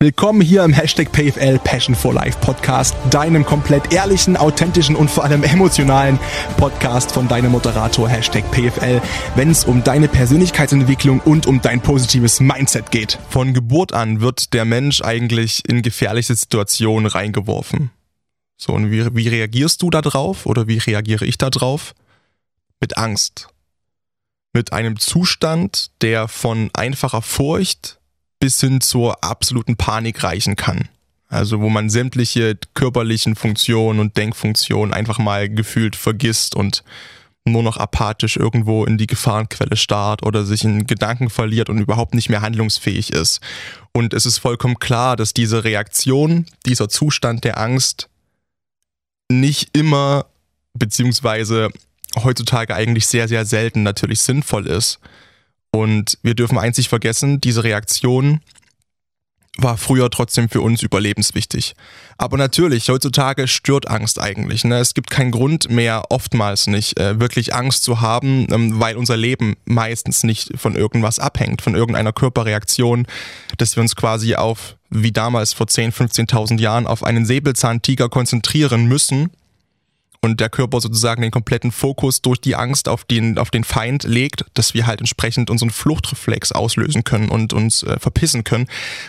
Willkommen hier im Hashtag PFL Passion for Life Podcast, deinem komplett ehrlichen, authentischen und vor allem emotionalen Podcast von deinem Moderator Hashtag PFL, wenn es um deine Persönlichkeitsentwicklung und um dein positives Mindset geht. Von Geburt an wird der Mensch eigentlich in gefährliche Situationen reingeworfen. So, und wie, wie reagierst du da drauf oder wie reagiere ich da drauf? Mit Angst. Mit einem Zustand, der von einfacher Furcht bis hin zur absoluten Panik reichen kann. Also wo man sämtliche körperlichen Funktionen und Denkfunktionen einfach mal gefühlt vergisst und nur noch apathisch irgendwo in die Gefahrenquelle starrt oder sich in Gedanken verliert und überhaupt nicht mehr handlungsfähig ist. Und es ist vollkommen klar, dass diese Reaktion, dieser Zustand der Angst nicht immer, beziehungsweise heutzutage eigentlich sehr, sehr selten natürlich sinnvoll ist. Und wir dürfen einzig vergessen, diese Reaktion war früher trotzdem für uns überlebenswichtig. Aber natürlich, heutzutage stört Angst eigentlich. Ne? Es gibt keinen Grund mehr, oftmals nicht, äh, wirklich Angst zu haben, ähm, weil unser Leben meistens nicht von irgendwas abhängt, von irgendeiner Körperreaktion, dass wir uns quasi auf, wie damals vor 10, 15.000 Jahren, auf einen Säbelzahntiger konzentrieren müssen und der Körper sozusagen den kompletten Fokus durch die Angst auf den, auf den Feind legt, dass wir halt entsprechend unseren Fluchtreflex auslösen können und uns äh, verpissen können.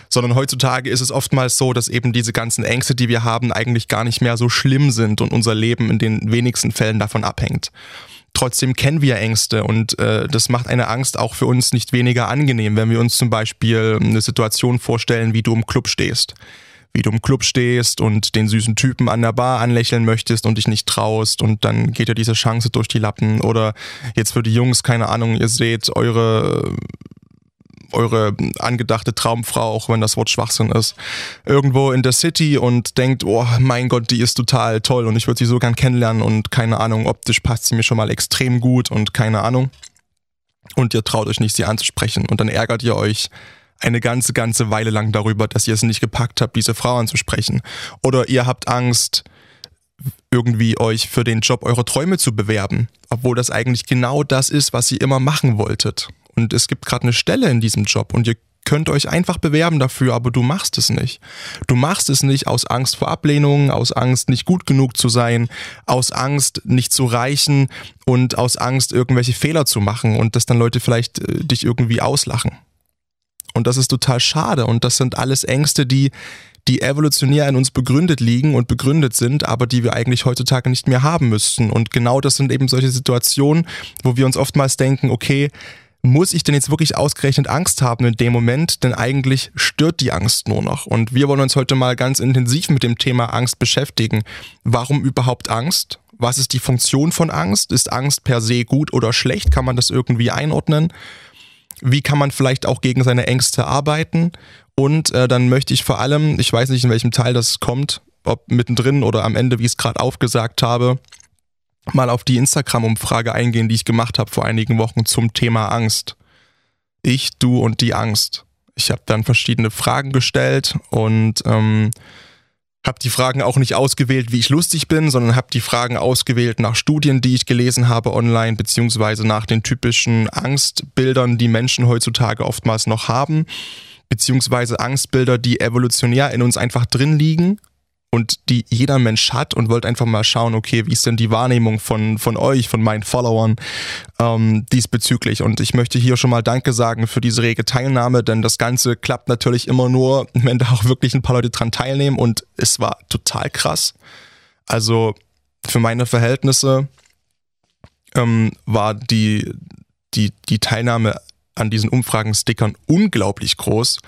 Sondern heutzutage ist es oftmals so, dass eben diese ganzen Ängste, die wir haben, eigentlich gar nicht mehr so schlimm sind und unser Leben in den wenigsten Fällen davon abhängt. Trotzdem kennen wir Ängste und äh, das macht eine Angst auch für uns nicht weniger angenehm, wenn wir uns zum Beispiel eine Situation vorstellen, wie du im Club stehst wie du im Club stehst und den süßen Typen an der Bar anlächeln möchtest und dich nicht traust und dann geht dir diese Chance durch die Lappen. Oder jetzt für die Jungs, keine Ahnung, ihr seht eure eure angedachte Traumfrau, auch wenn das Wort Schwachsinn ist, irgendwo in der City und denkt, oh mein Gott, die ist total toll und ich würde sie so gern kennenlernen und keine Ahnung, optisch passt sie mir schon mal extrem gut und keine Ahnung. Und ihr traut euch nicht, sie anzusprechen und dann ärgert ihr euch eine ganze, ganze Weile lang darüber, dass ihr es nicht gepackt habt, diese Frau anzusprechen. Oder ihr habt Angst, irgendwie euch für den Job eurer Träume zu bewerben, obwohl das eigentlich genau das ist, was ihr immer machen wolltet. Und es gibt gerade eine Stelle in diesem Job und ihr könnt euch einfach bewerben dafür, aber du machst es nicht. Du machst es nicht aus Angst vor Ablehnung, aus Angst nicht gut genug zu sein, aus Angst nicht zu reichen und aus Angst irgendwelche Fehler zu machen und dass dann Leute vielleicht äh, dich irgendwie auslachen. Und das ist total schade. Und das sind alles Ängste, die, die evolutionär in uns begründet liegen und begründet sind, aber die wir eigentlich heutzutage nicht mehr haben müssten. Und genau das sind eben solche Situationen, wo wir uns oftmals denken, okay, muss ich denn jetzt wirklich ausgerechnet Angst haben in dem Moment? Denn eigentlich stört die Angst nur noch. Und wir wollen uns heute mal ganz intensiv mit dem Thema Angst beschäftigen. Warum überhaupt Angst? Was ist die Funktion von Angst? Ist Angst per se gut oder schlecht? Kann man das irgendwie einordnen? Wie kann man vielleicht auch gegen seine Ängste arbeiten. Und äh, dann möchte ich vor allem, ich weiß nicht, in welchem Teil das kommt, ob mittendrin oder am Ende, wie ich es gerade aufgesagt habe, mal auf die Instagram-Umfrage eingehen, die ich gemacht habe vor einigen Wochen zum Thema Angst. Ich, du und die Angst. Ich habe dann verschiedene Fragen gestellt und ähm, habe die Fragen auch nicht ausgewählt, wie ich lustig bin, sondern habe die Fragen ausgewählt nach Studien, die ich gelesen habe online, beziehungsweise nach den typischen Angstbildern, die Menschen heutzutage oftmals noch haben, beziehungsweise Angstbilder, die evolutionär in uns einfach drin liegen und die jeder Mensch hat und wollte einfach mal schauen, okay, wie ist denn die Wahrnehmung von, von euch, von meinen Followern ähm, diesbezüglich. Und ich möchte hier schon mal Danke sagen für diese rege Teilnahme, denn das Ganze klappt natürlich immer nur, wenn da auch wirklich ein paar Leute dran teilnehmen und es war total krass. Also für meine Verhältnisse ähm, war die, die, die Teilnahme an diesen Umfragenstickern unglaublich groß.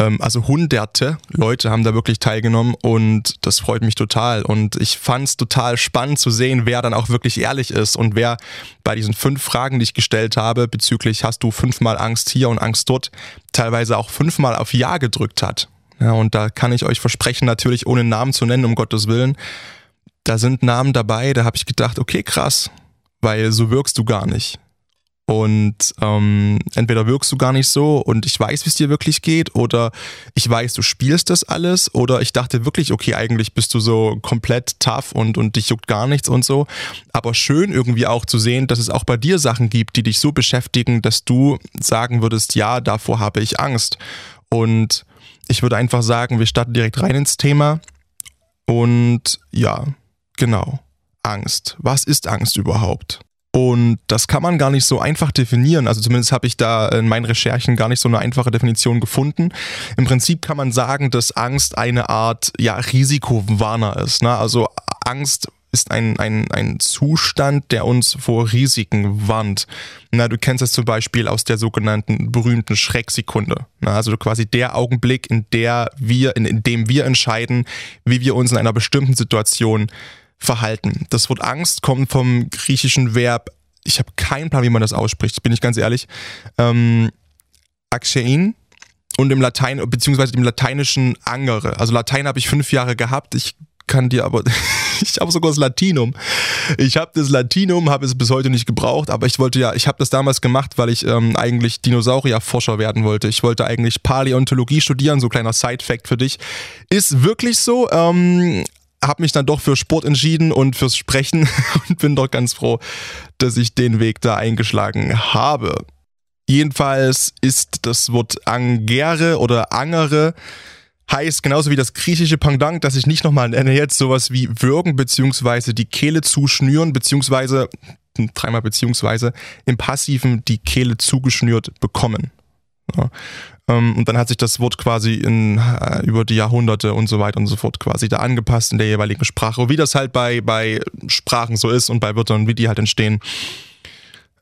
Ähm, also hunderte Leute haben da wirklich teilgenommen und das freut mich total. Und ich fand es total spannend zu sehen, wer dann auch wirklich ehrlich ist und wer bei diesen fünf Fragen, die ich gestellt habe, bezüglich hast du fünfmal Angst hier und Angst dort, teilweise auch fünfmal auf Ja gedrückt hat. Ja, und da kann ich euch versprechen, natürlich ohne Namen zu nennen, um Gottes Willen. Da sind Namen dabei, da habe ich gedacht, okay, krass, weil so wirkst du gar nicht. Und ähm, entweder wirkst du gar nicht so und ich weiß, wie es dir wirklich geht, oder ich weiß, du spielst das alles, oder ich dachte wirklich, okay, eigentlich bist du so komplett tough und, und dich juckt gar nichts und so. Aber schön irgendwie auch zu sehen, dass es auch bei dir Sachen gibt, die dich so beschäftigen, dass du sagen würdest, ja, davor habe ich Angst. Und ich würde einfach sagen, wir starten direkt rein ins Thema. Und ja, genau. Angst. Was ist Angst überhaupt? Und das kann man gar nicht so einfach definieren. Also zumindest habe ich da in meinen Recherchen gar nicht so eine einfache Definition gefunden. Im Prinzip kann man sagen, dass Angst eine Art ja, Risikowarner ist. Ne? Also Angst ist ein, ein, ein Zustand, der uns vor Risiken warnt. Na, du kennst es zum Beispiel aus der sogenannten berühmten Schrecksekunde. Na, also quasi der Augenblick, in der wir, in, in dem wir entscheiden, wie wir uns in einer bestimmten Situation verhalten. Das Wort Angst kommt vom griechischen Verb, ich habe keinen Plan, wie man das ausspricht, bin ich ganz ehrlich. Ähm, Axein und im Latein, beziehungsweise im lateinischen Angere. Also Latein habe ich fünf Jahre gehabt. Ich kann dir aber, ich habe sogar das Latinum. Ich habe das Latinum, habe es bis heute nicht gebraucht, aber ich wollte ja, ich habe das damals gemacht, weil ich ähm, eigentlich Dinosaurierforscher werden wollte. Ich wollte eigentlich Paläontologie studieren, so kleiner Side-Fact für dich. Ist wirklich so, ähm, habe mich dann doch für Sport entschieden und fürs Sprechen und bin doch ganz froh, dass ich den Weg da eingeschlagen habe. Jedenfalls ist das Wort Angere oder Angere heißt genauso wie das griechische Pendant, das ich nicht nochmal nenne, jetzt sowas wie würgen beziehungsweise die Kehle zuschnüren beziehungsweise dreimal beziehungsweise im Passiven die Kehle zugeschnürt bekommen. Ja. Ähm, und dann hat sich das Wort quasi in, äh, über die Jahrhunderte und so weiter und so fort quasi da angepasst in der jeweiligen Sprache. Wie das halt bei, bei Sprachen so ist und bei Wörtern, wie die halt entstehen.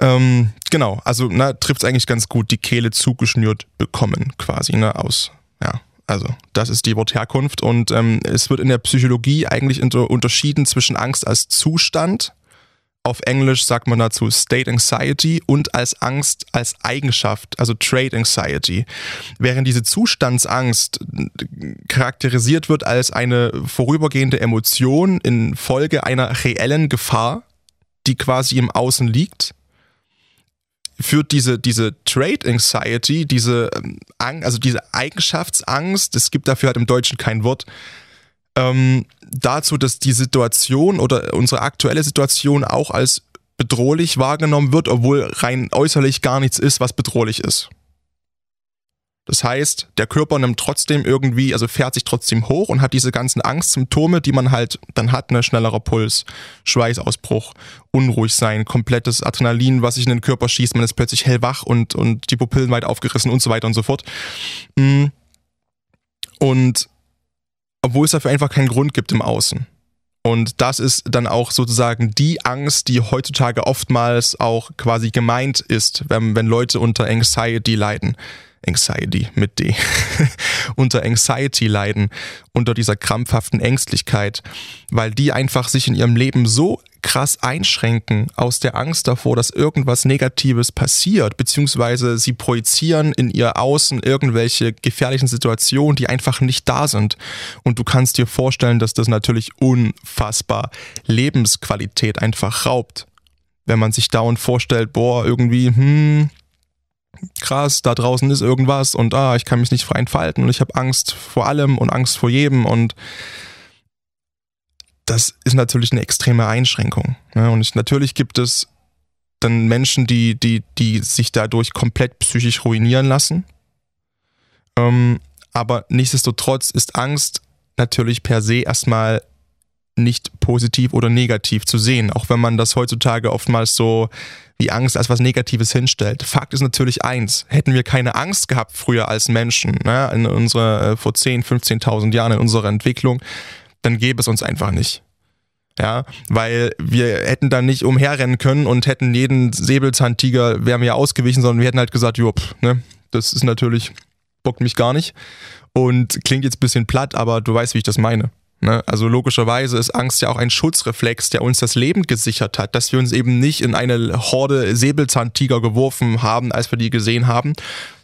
Ähm, genau, also trifft es eigentlich ganz gut, die Kehle zugeschnürt bekommen quasi, ne, aus, ja, also, das ist die Wortherkunft und ähm, es wird in der Psychologie eigentlich unter unterschieden zwischen Angst als Zustand, auf Englisch sagt man dazu State Anxiety und als Angst als Eigenschaft, also Trait Anxiety. Während diese Zustandsangst charakterisiert wird als eine vorübergehende Emotion in Folge einer reellen Gefahr, die quasi im Außen liegt, führt diese, diese Trade Anxiety, diese, ähm, also diese Eigenschaftsangst, es gibt dafür halt im Deutschen kein Wort, ähm, dazu, dass die Situation oder unsere aktuelle Situation auch als bedrohlich wahrgenommen wird, obwohl rein äußerlich gar nichts ist, was bedrohlich ist. Das heißt, der Körper nimmt trotzdem irgendwie, also fährt sich trotzdem hoch und hat diese ganzen Angstsymptome, die man halt dann hat, ne, schnellerer Puls, Schweißausbruch, unruhig sein, komplettes Adrenalin, was sich in den Körper schießt, man ist plötzlich hellwach und, und die Pupillen weit aufgerissen und so weiter und so fort. Mm. Und obwohl es dafür einfach keinen Grund gibt im Außen. Und das ist dann auch sozusagen die Angst, die heutzutage oftmals auch quasi gemeint ist, wenn, wenn Leute unter Anxiety leiden. Anxiety mit D, unter Anxiety leiden, unter dieser krampfhaften Ängstlichkeit, weil die einfach sich in ihrem Leben so krass einschränken aus der Angst davor, dass irgendwas Negatives passiert, beziehungsweise sie projizieren in ihr Außen irgendwelche gefährlichen Situationen, die einfach nicht da sind. Und du kannst dir vorstellen, dass das natürlich unfassbar Lebensqualität einfach raubt. Wenn man sich dauernd vorstellt, boah, irgendwie, hm, krass, da draußen ist irgendwas und ah, ich kann mich nicht frei entfalten und ich habe Angst vor allem und Angst vor jedem und das ist natürlich eine extreme Einschränkung. Ne? Und ich, natürlich gibt es dann Menschen, die, die, die sich dadurch komplett psychisch ruinieren lassen. Ähm, aber nichtsdestotrotz ist Angst natürlich per se erstmal nicht positiv oder negativ zu sehen, auch wenn man das heutzutage oftmals so wie Angst als was Negatives hinstellt. Fakt ist natürlich eins, hätten wir keine Angst gehabt früher als Menschen, ne, in unserer, äh, vor 10, 15.000 Jahren in unserer Entwicklung, dann gäbe es uns einfach nicht. Ja, weil wir hätten dann nicht umherrennen können und hätten jeden Säbelzahntiger, wären wir ausgewichen, sondern wir hätten halt gesagt, jo, ne, das ist natürlich, bockt mich gar nicht. Und klingt jetzt ein bisschen platt, aber du weißt, wie ich das meine. Ne? Also logischerweise ist Angst ja auch ein Schutzreflex, der uns das Leben gesichert hat, dass wir uns eben nicht in eine Horde Säbelzahntiger geworfen haben, als wir die gesehen haben,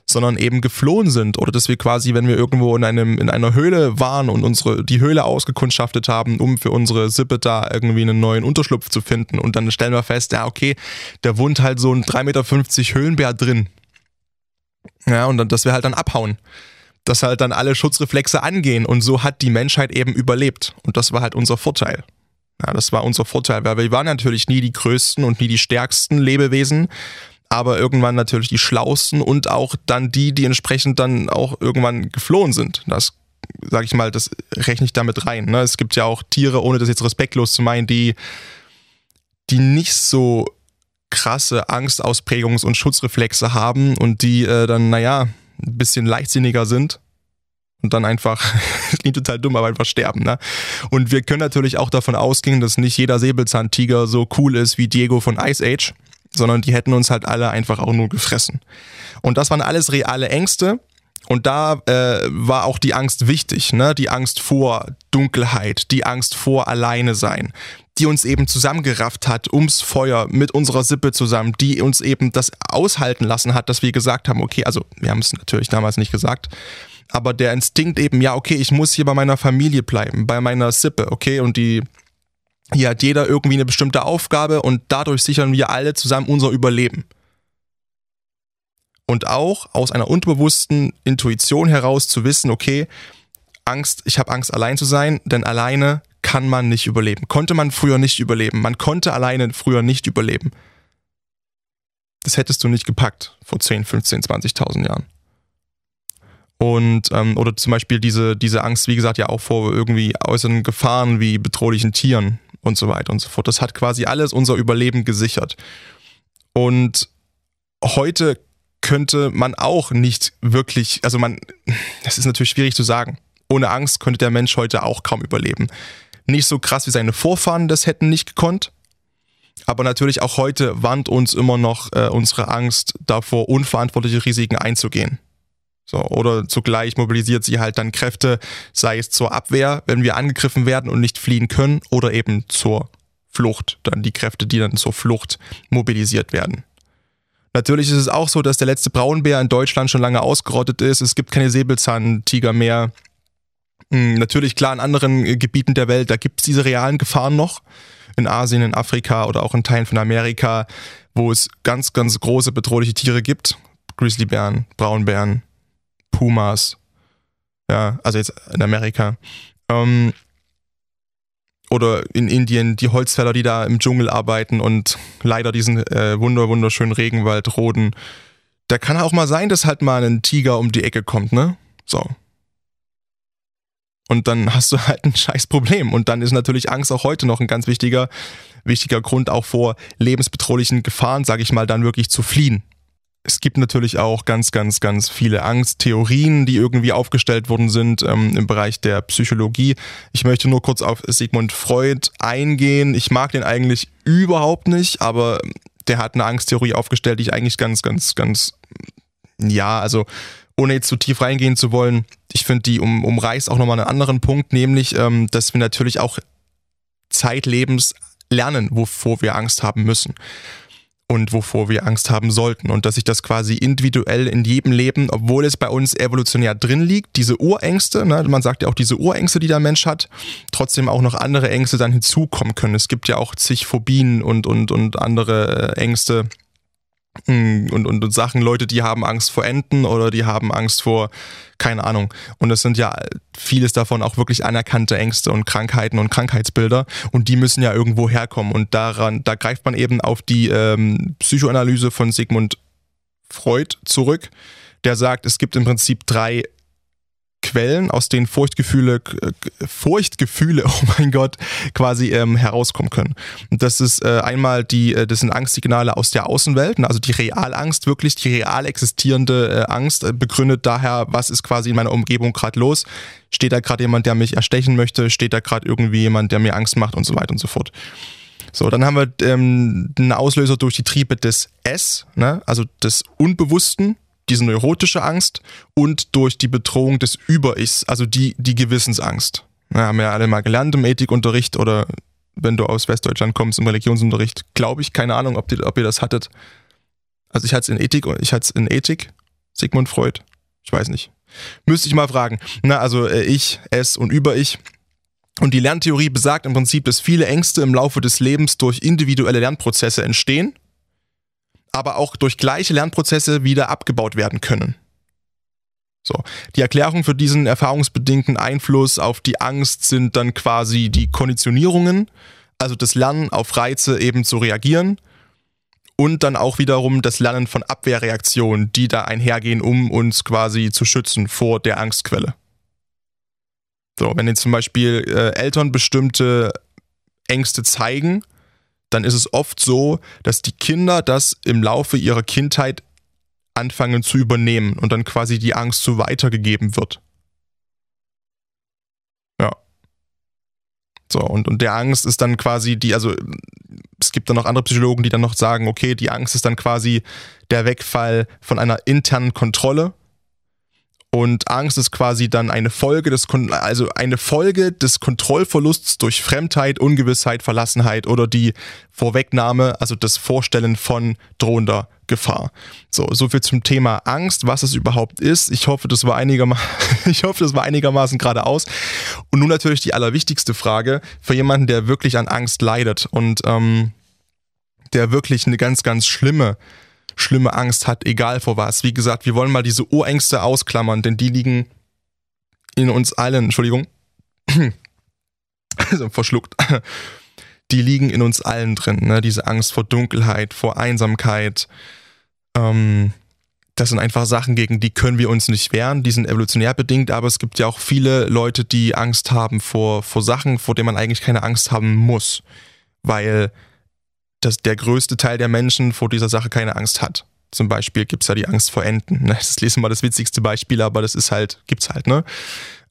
sondern eben geflohen sind oder dass wir quasi, wenn wir irgendwo in einem in einer Höhle waren und unsere die Höhle ausgekundschaftet haben, um für unsere Sippe da irgendwie einen neuen Unterschlupf zu finden. Und dann stellen wir fest, ja okay, da wohnt halt so ein 3,50 Meter Höhlenbär drin. Ja, und dann, dass wir halt dann abhauen. Dass halt dann alle Schutzreflexe angehen. Und so hat die Menschheit eben überlebt. Und das war halt unser Vorteil. Ja, das war unser Vorteil, weil wir waren natürlich nie die größten und nie die stärksten Lebewesen, aber irgendwann natürlich die Schlausten und auch dann die, die entsprechend dann auch irgendwann geflohen sind. Das sage ich mal, das rechne ich damit rein. Ne? Es gibt ja auch Tiere, ohne das jetzt respektlos zu meinen, die, die nicht so krasse Angstausprägungs- und Schutzreflexe haben und die äh, dann, naja, ein bisschen leichtsinniger sind und dann einfach, klingt total dumm, aber einfach sterben. Ne? Und wir können natürlich auch davon ausgehen, dass nicht jeder Säbelzahntiger so cool ist wie Diego von Ice Age, sondern die hätten uns halt alle einfach auch nur gefressen. Und das waren alles reale Ängste. Und da äh, war auch die Angst wichtig, ne? Die Angst vor Dunkelheit, die Angst vor Alleine sein, die uns eben zusammengerafft hat ums Feuer mit unserer Sippe zusammen, die uns eben das aushalten lassen hat, dass wir gesagt haben, okay, also wir haben es natürlich damals nicht gesagt, aber der Instinkt eben, ja, okay, ich muss hier bei meiner Familie bleiben, bei meiner Sippe, okay, und die, hier hat jeder irgendwie eine bestimmte Aufgabe und dadurch sichern wir alle zusammen unser Überleben. Und auch aus einer unterbewussten Intuition heraus zu wissen, okay, Angst, ich habe Angst allein zu sein, denn alleine kann man nicht überleben. Konnte man früher nicht überleben. Man konnte alleine früher nicht überleben. Das hättest du nicht gepackt vor 10, 15, 20.000 Jahren. Und, ähm, oder zum Beispiel diese, diese Angst, wie gesagt, ja auch vor irgendwie äußeren Gefahren wie bedrohlichen Tieren und so weiter und so fort. Das hat quasi alles unser Überleben gesichert. Und heute könnte man auch nicht wirklich, also man, das ist natürlich schwierig zu sagen. Ohne Angst könnte der Mensch heute auch kaum überleben. Nicht so krass wie seine Vorfahren das hätten nicht gekonnt. Aber natürlich auch heute warnt uns immer noch äh, unsere Angst davor, unverantwortliche Risiken einzugehen. So, oder zugleich mobilisiert sie halt dann Kräfte, sei es zur Abwehr, wenn wir angegriffen werden und nicht fliehen können, oder eben zur Flucht, dann die Kräfte, die dann zur Flucht mobilisiert werden. Natürlich ist es auch so, dass der letzte Braunbär in Deutschland schon lange ausgerottet ist. Es gibt keine Säbelzahntiger mehr. Hm, natürlich, klar, in anderen äh, Gebieten der Welt, da gibt es diese realen Gefahren noch. In Asien, in Afrika oder auch in Teilen von Amerika, wo es ganz, ganz große bedrohliche Tiere gibt. Grizzlybären, Braunbären, Pumas. Ja, also jetzt in Amerika. Ähm, oder in Indien die Holzfäller, die da im Dschungel arbeiten und leider diesen äh, wunder wunderschönen Regenwald roden. Da kann auch mal sein, dass halt mal ein Tiger um die Ecke kommt, ne? So. Und dann hast du halt ein scheiß Problem. Und dann ist natürlich Angst auch heute noch ein ganz wichtiger, wichtiger Grund, auch vor lebensbedrohlichen Gefahren, sage ich mal, dann wirklich zu fliehen es gibt natürlich auch ganz, ganz, ganz viele Angsttheorien, die irgendwie aufgestellt worden sind ähm, im Bereich der Psychologie. Ich möchte nur kurz auf Sigmund Freud eingehen. Ich mag den eigentlich überhaupt nicht, aber der hat eine Angsttheorie aufgestellt, die ich eigentlich ganz, ganz, ganz, ja, also ohne jetzt zu tief reingehen zu wollen, ich finde, die um, umreißt auch nochmal einen anderen Punkt, nämlich, ähm, dass wir natürlich auch zeitlebens lernen, wovor wir Angst haben müssen und wovor wir Angst haben sollten. Und dass sich das quasi individuell in jedem Leben, obwohl es bei uns evolutionär drin liegt, diese Urängste, ne, man sagt ja auch diese Urängste, die der Mensch hat, trotzdem auch noch andere Ängste dann hinzukommen können. Es gibt ja auch zig Phobien und, und, und andere äh, Ängste, und, und, und Sachen, Leute, die haben Angst vor Enten oder die haben Angst vor, keine Ahnung. Und das sind ja vieles davon auch wirklich anerkannte Ängste und Krankheiten und Krankheitsbilder und die müssen ja irgendwo herkommen. Und daran, da greift man eben auf die ähm, Psychoanalyse von Sigmund Freud zurück, der sagt, es gibt im Prinzip drei Quellen, aus denen Furchtgefühle, Furchtgefühle, oh mein Gott, quasi ähm, herauskommen können. Und das ist äh, einmal die, äh, das sind Angstsignale aus der Außenwelt, ne, also die Realangst, wirklich die real existierende äh, Angst, äh, begründet daher, was ist quasi in meiner Umgebung gerade los. Steht da gerade jemand, der mich erstechen möchte? Steht da gerade irgendwie jemand, der mir Angst macht und so weiter und so fort. So, dann haben wir ähm, einen Auslöser durch die Triebe des S, ne, also des Unbewussten, diese neurotische Angst und durch die Bedrohung des Über-Ichs, also die, die Gewissensangst. Ja, haben wir ja alle mal gelernt im Ethikunterricht oder wenn du aus Westdeutschland kommst im Religionsunterricht, glaube ich, keine Ahnung, ob, die, ob ihr das hattet. Also ich hatte es in Ethik und ich hatte es in Ethik, Sigmund Freud, ich weiß nicht. Müsste ich mal fragen. Na, also äh, ich, es und über-ich. Und die Lerntheorie besagt im Prinzip, dass viele Ängste im Laufe des Lebens durch individuelle Lernprozesse entstehen aber auch durch gleiche Lernprozesse wieder abgebaut werden können. So. Die Erklärung für diesen erfahrungsbedingten Einfluss auf die Angst sind dann quasi die Konditionierungen, also das Lernen auf Reize eben zu reagieren und dann auch wiederum das Lernen von Abwehrreaktionen, die da einhergehen, um uns quasi zu schützen vor der Angstquelle. So, wenn jetzt zum Beispiel äh, Eltern bestimmte Ängste zeigen, dann ist es oft so, dass die Kinder das im Laufe ihrer Kindheit anfangen zu übernehmen und dann quasi die Angst so weitergegeben wird. Ja. So, und, und der Angst ist dann quasi die, also es gibt dann noch andere Psychologen, die dann noch sagen, okay, die Angst ist dann quasi der Wegfall von einer internen Kontrolle und Angst ist quasi dann eine Folge des, also eine Folge des Kontrollverlusts durch Fremdheit, Ungewissheit, Verlassenheit oder die Vorwegnahme, also das Vorstellen von drohender Gefahr. So, so viel zum Thema Angst, was es überhaupt ist. Ich hoffe, das war einigermaßen, ich hoffe, das war einigermaßen geradeaus. Und nun natürlich die allerwichtigste Frage für jemanden, der wirklich an Angst leidet und ähm, der wirklich eine ganz, ganz schlimme schlimme Angst hat, egal vor was. Wie gesagt, wir wollen mal diese Urängste ausklammern, denn die liegen in uns allen, Entschuldigung, also verschluckt, die liegen in uns allen drin, ne? diese Angst vor Dunkelheit, vor Einsamkeit, ähm, das sind einfach Sachen, gegen die können wir uns nicht wehren, die sind evolutionär bedingt, aber es gibt ja auch viele Leute, die Angst haben vor, vor Sachen, vor denen man eigentlich keine Angst haben muss, weil dass der größte Teil der Menschen vor dieser Sache keine Angst hat. Zum Beispiel gibt es ja die Angst vor Enten. Ne? Das ist lesen mal das witzigste Beispiel, aber das ist halt, gibt's halt, ne?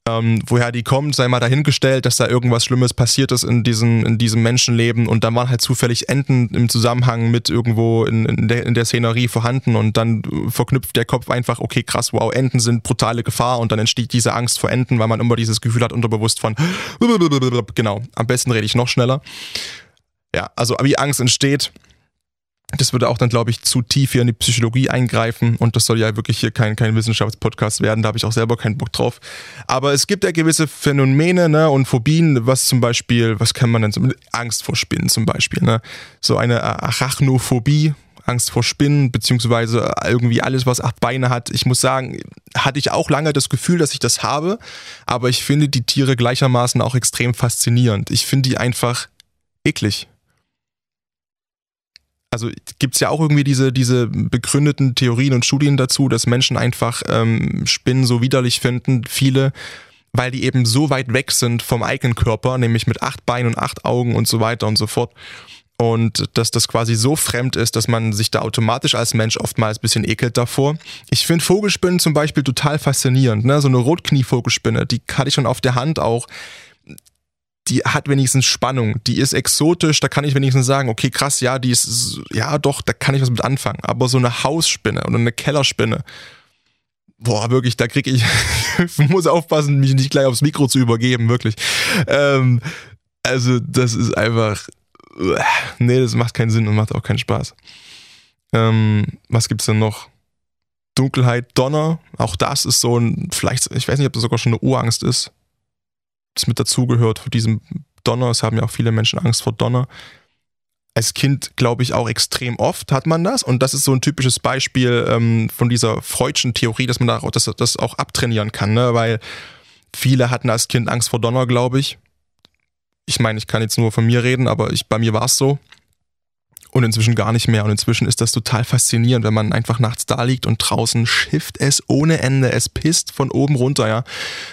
Ähm, woher die kommt, sei mal dahingestellt, dass da irgendwas Schlimmes passiert ist in, diesen, in diesem Menschenleben und dann waren halt zufällig Enten im Zusammenhang mit irgendwo in, in, der, in der Szenerie vorhanden und dann verknüpft der Kopf einfach, okay, krass, wow, Enten sind brutale Gefahr und dann entsteht diese Angst vor Enten, weil man immer dieses Gefühl hat, unterbewusst von, genau, am besten rede ich noch schneller. Ja, also wie Angst entsteht, das würde auch dann, glaube ich, zu tief hier in die Psychologie eingreifen und das soll ja wirklich hier kein, kein Wissenschaftspodcast werden, da habe ich auch selber keinen Bock drauf. Aber es gibt ja gewisse Phänomene ne, und Phobien, was zum Beispiel, was kann man denn so Angst vor Spinnen zum Beispiel, ne? So eine Arachnophobie, Angst vor Spinnen, beziehungsweise irgendwie alles, was acht Beine hat. Ich muss sagen, hatte ich auch lange das Gefühl, dass ich das habe, aber ich finde die Tiere gleichermaßen auch extrem faszinierend. Ich finde die einfach eklig also gibt es ja auch irgendwie diese, diese begründeten Theorien und Studien dazu, dass Menschen einfach ähm, Spinnen so widerlich finden, viele, weil die eben so weit weg sind vom eigenen Körper, nämlich mit acht Beinen und acht Augen und so weiter und so fort. Und dass das quasi so fremd ist, dass man sich da automatisch als Mensch oftmals ein bisschen ekelt davor. Ich finde Vogelspinnen zum Beispiel total faszinierend. Ne? So eine Rotknie-Vogelspinne, die hatte ich schon auf der Hand auch die hat wenigstens Spannung, die ist exotisch, da kann ich wenigstens sagen, okay, krass, ja, die ist, ja doch, da kann ich was mit anfangen. Aber so eine Hausspinne oder eine Kellerspinne, boah, wirklich, da krieg ich, ich muss aufpassen, mich nicht gleich aufs Mikro zu übergeben, wirklich. Ähm, also, das ist einfach, nee, das macht keinen Sinn und macht auch keinen Spaß. Ähm, was gibt's denn noch? Dunkelheit, Donner, auch das ist so ein, vielleicht, ich weiß nicht, ob das sogar schon eine Urangst ist das mit dazugehört vor diesem Donner. Es haben ja auch viele Menschen Angst vor Donner. Als Kind glaube ich auch extrem oft hat man das und das ist so ein typisches Beispiel ähm, von dieser Freudschen Theorie, dass man da, dass, das auch abtrainieren kann, ne? weil viele hatten als Kind Angst vor Donner, glaube ich. Ich meine, ich kann jetzt nur von mir reden, aber ich, bei mir war es so und inzwischen gar nicht mehr. Und inzwischen ist das total faszinierend, wenn man einfach nachts da liegt und draußen schifft es ohne Ende. Es pisst von oben runter, ja.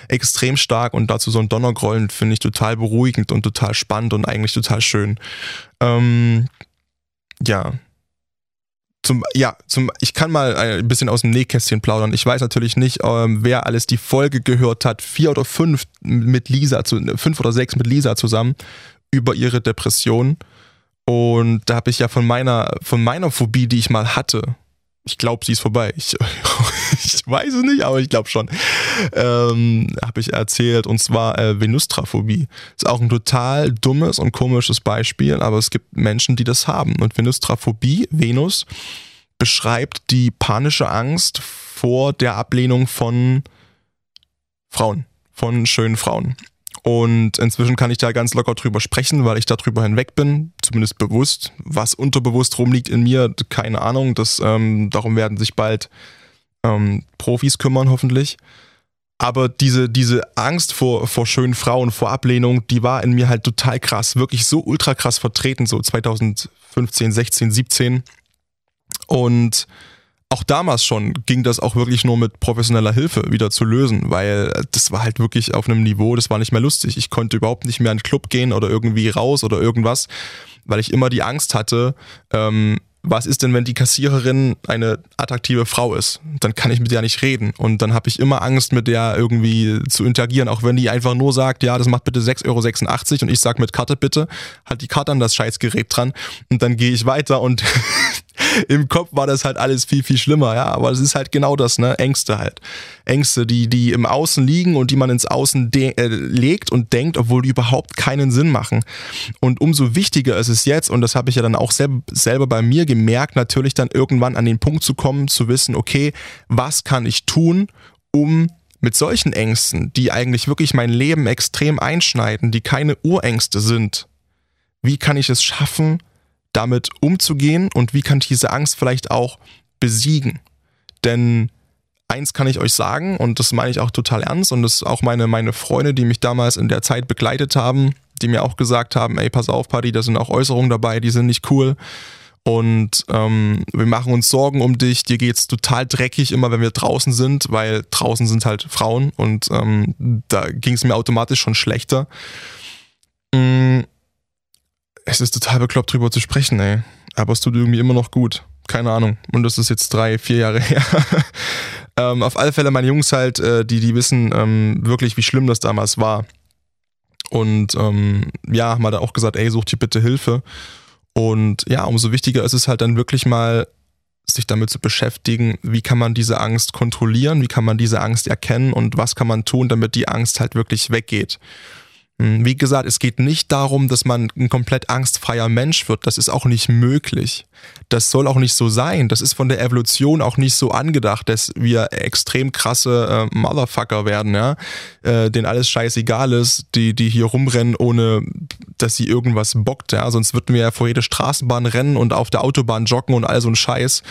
Extrem stark und dazu so ein Donnergrollen finde ich total beruhigend und total spannend und eigentlich total schön. Ähm, ja. Zum, ja, zum, ich kann mal ein bisschen aus dem Nähkästchen plaudern. Ich weiß natürlich nicht, ähm, wer alles die Folge gehört hat, vier oder fünf mit Lisa, zu, fünf oder sechs mit Lisa zusammen über ihre Depression. Und da habe ich ja von meiner, von meiner Phobie, die ich mal hatte, ich glaube, sie ist vorbei. Ich, ich, weiß es nicht, aber ich glaube schon. Ähm, habe ich erzählt und zwar äh, Venustraphobie. Ist auch ein total dummes und komisches Beispiel, aber es gibt Menschen, die das haben. Und Venustraphobie, Venus, beschreibt die panische Angst vor der Ablehnung von Frauen, von schönen Frauen. Und inzwischen kann ich da ganz locker drüber sprechen, weil ich da drüber hinweg bin, zumindest bewusst. Was unterbewusst rumliegt in mir, keine Ahnung. Das, ähm, darum werden sich bald ähm, Profis kümmern, hoffentlich. Aber diese, diese Angst vor, vor schönen Frauen, vor Ablehnung, die war in mir halt total krass, wirklich so ultra krass vertreten, so 2015, 16, 17. Und auch damals schon ging das auch wirklich nur mit professioneller Hilfe wieder zu lösen, weil das war halt wirklich auf einem Niveau, das war nicht mehr lustig. Ich konnte überhaupt nicht mehr in den Club gehen oder irgendwie raus oder irgendwas, weil ich immer die Angst hatte, ähm, was ist denn, wenn die Kassiererin eine attraktive Frau ist? Dann kann ich mit der nicht reden. Und dann habe ich immer Angst, mit der irgendwie zu interagieren, auch wenn die einfach nur sagt, ja, das macht bitte 6,86 Euro und ich sag mit Karte bitte, hat die Karte an das Scheißgerät dran und dann gehe ich weiter und im Kopf war das halt alles viel, viel schlimmer, ja. Aber es ist halt genau das, ne? Ängste halt. Ängste, die, die im Außen liegen und die man ins Außen äh, legt und denkt, obwohl die überhaupt keinen Sinn machen. Und umso wichtiger ist es jetzt, und das habe ich ja dann auch sel selber bei mir gemerkt, natürlich dann irgendwann an den Punkt zu kommen, zu wissen, okay, was kann ich tun, um mit solchen Ängsten, die eigentlich wirklich mein Leben extrem einschneiden, die keine Urängste sind, wie kann ich es schaffen, damit umzugehen und wie kann ich diese Angst vielleicht auch besiegen. Denn eins kann ich euch sagen, und das meine ich auch total ernst, und das auch meine, meine Freunde, die mich damals in der Zeit begleitet haben, die mir auch gesagt haben, ey, pass auf, Paddy, da sind auch Äußerungen dabei, die sind nicht cool. Und ähm, wir machen uns Sorgen um dich, dir geht's total dreckig immer, wenn wir draußen sind, weil draußen sind halt Frauen und ähm, da ging es mir automatisch schon schlechter. Mhm es ist total bekloppt, drüber zu sprechen, ey. Aber es tut irgendwie immer noch gut. Keine Ahnung. Und das ist jetzt drei, vier Jahre her. ähm, auf alle Fälle meine Jungs halt, äh, die, die wissen ähm, wirklich, wie schlimm das damals war. Und ähm, ja, haben halt auch gesagt, ey, such dir bitte Hilfe. Und ja, umso wichtiger ist es halt dann wirklich mal, sich damit zu beschäftigen, wie kann man diese Angst kontrollieren, wie kann man diese Angst erkennen und was kann man tun, damit die Angst halt wirklich weggeht. Hm, wie gesagt, es geht nicht darum, dass man ein komplett angstfreier Mensch wird. Das ist auch nicht möglich. Das soll auch nicht so sein. Das ist von der Evolution auch nicht so angedacht, dass wir extrem krasse äh, Motherfucker werden, ja, äh, denen alles scheißegal ist, die, die hier rumrennen, ohne dass sie irgendwas bockt, ja. Sonst würden wir ja vor jede Straßenbahn rennen und auf der Autobahn joggen und all so ein Scheiß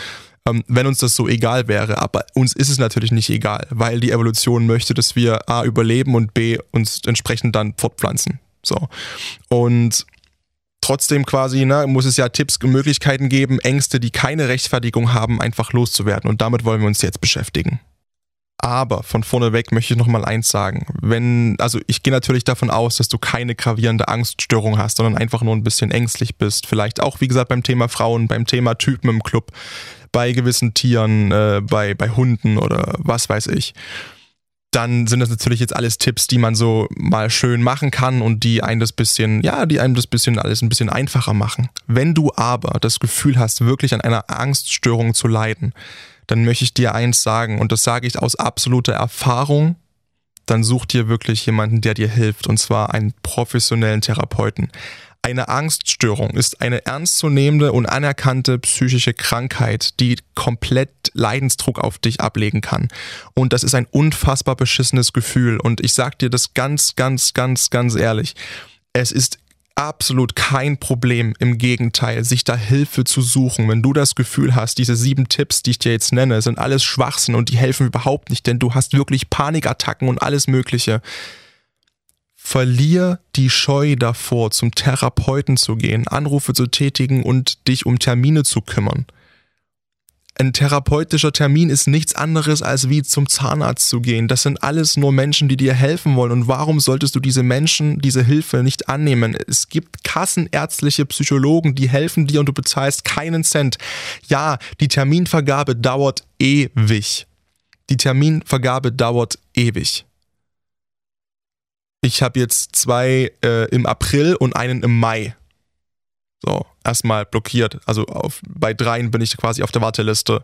ähm, wenn uns das so egal wäre. Aber uns ist es natürlich nicht egal, weil die Evolution möchte, dass wir A überleben und B uns entsprechend dann fortpflanzen. So. Und trotzdem quasi, ne, muss es ja Tipps Möglichkeiten geben, Ängste, die keine Rechtfertigung haben, einfach loszuwerden. Und damit wollen wir uns jetzt beschäftigen. Aber von vorne weg möchte ich nochmal eins sagen. Wenn, also ich gehe natürlich davon aus, dass du keine gravierende Angststörung hast, sondern einfach nur ein bisschen ängstlich bist. Vielleicht auch, wie gesagt, beim Thema Frauen, beim Thema Typen im Club bei gewissen Tieren, äh, bei, bei Hunden oder was weiß ich, dann sind das natürlich jetzt alles Tipps, die man so mal schön machen kann und die einem das bisschen, ja, die einem das bisschen alles ein bisschen einfacher machen. Wenn du aber das Gefühl hast, wirklich an einer Angststörung zu leiden, dann möchte ich dir eins sagen und das sage ich aus absoluter Erfahrung, dann such dir wirklich jemanden, der dir hilft und zwar einen professionellen Therapeuten. Eine Angststörung ist eine ernstzunehmende und anerkannte psychische Krankheit, die komplett Leidensdruck auf dich ablegen kann. Und das ist ein unfassbar beschissenes Gefühl. Und ich sag dir das ganz, ganz, ganz, ganz ehrlich. Es ist absolut kein Problem. Im Gegenteil, sich da Hilfe zu suchen. Wenn du das Gefühl hast, diese sieben Tipps, die ich dir jetzt nenne, sind alles Schwachsinn und die helfen überhaupt nicht, denn du hast wirklich Panikattacken und alles Mögliche Verlier die Scheu davor, zum Therapeuten zu gehen, Anrufe zu tätigen und dich um Termine zu kümmern. Ein therapeutischer Termin ist nichts anderes als wie zum Zahnarzt zu gehen. Das sind alles nur Menschen, die dir helfen wollen. Und warum solltest du diese Menschen, diese Hilfe nicht annehmen? Es gibt kassenärztliche Psychologen, die helfen dir und du bezahlst keinen Cent. Ja, die Terminvergabe dauert ewig. Die Terminvergabe dauert ewig. Ich habe jetzt zwei äh, im April und einen im Mai. So, erstmal blockiert. Also auf, bei dreien bin ich quasi auf der Warteliste.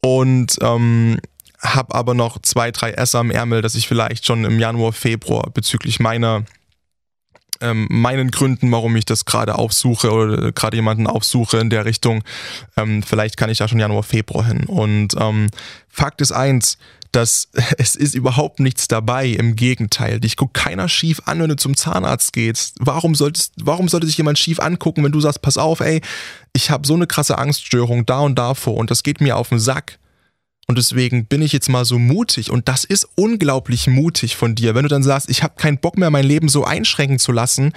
Und ähm, habe aber noch zwei, drei Esser am Ärmel, dass ich vielleicht schon im Januar, Februar bezüglich meiner ähm, meinen Gründen, warum ich das gerade aufsuche oder gerade jemanden aufsuche in der Richtung. Ähm, vielleicht kann ich da schon Januar, Februar hin. Und ähm, Fakt ist eins, dass es ist überhaupt nichts dabei. Im Gegenteil, dich guckt keiner schief an, wenn du zum Zahnarzt gehst. Warum solltest, warum sollte sich jemand schief angucken, wenn du sagst, pass auf, ey, ich habe so eine krasse Angststörung da und davor und das geht mir auf den Sack. Und deswegen bin ich jetzt mal so mutig und das ist unglaublich mutig von dir, wenn du dann sagst, ich habe keinen Bock mehr, mein Leben so einschränken zu lassen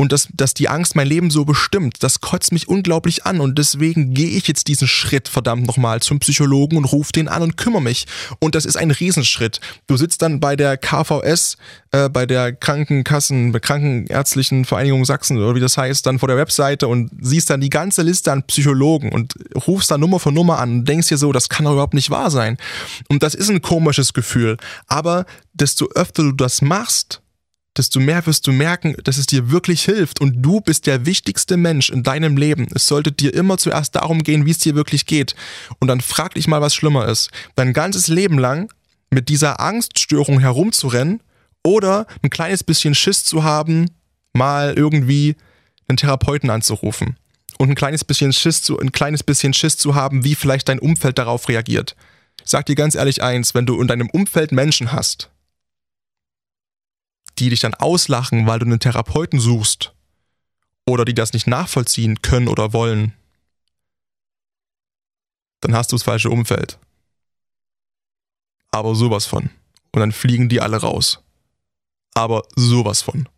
und dass, dass die Angst mein Leben so bestimmt, das kotzt mich unglaublich an und deswegen gehe ich jetzt diesen Schritt verdammt nochmal zum Psychologen und rufe den an und kümmere mich. Und das ist ein Riesenschritt. Du sitzt dann bei der KVS, äh, bei der Krankenkassen, Krankenärztlichen Vereinigung Sachsen oder wie das heißt, dann vor der Webseite und siehst dann die ganze Liste an Psychologen und rufst dann Nummer für Nummer an und denkst dir so, das kann doch überhaupt nicht wahr sein. Und das ist ein komisches Gefühl. Aber desto öfter du das machst, desto mehr wirst du merken, dass es dir wirklich hilft und du bist der wichtigste Mensch in deinem Leben. Es sollte dir immer zuerst darum gehen, wie es dir wirklich geht. Und dann frag dich mal, was schlimmer ist. Dein ganzes Leben lang mit dieser Angststörung herumzurennen oder ein kleines bisschen Schiss zu haben, mal irgendwie einen Therapeuten anzurufen und ein kleines bisschen Schiss zu, ein kleines bisschen Schiss zu haben, wie vielleicht dein Umfeld darauf reagiert. Ich sag dir ganz ehrlich eins, wenn du in deinem Umfeld Menschen hast, die dich dann auslachen, weil du einen Therapeuten suchst oder die das nicht nachvollziehen können oder wollen, dann hast du das falsche Umfeld. Aber sowas von. Und dann fliegen die alle raus. Aber sowas von.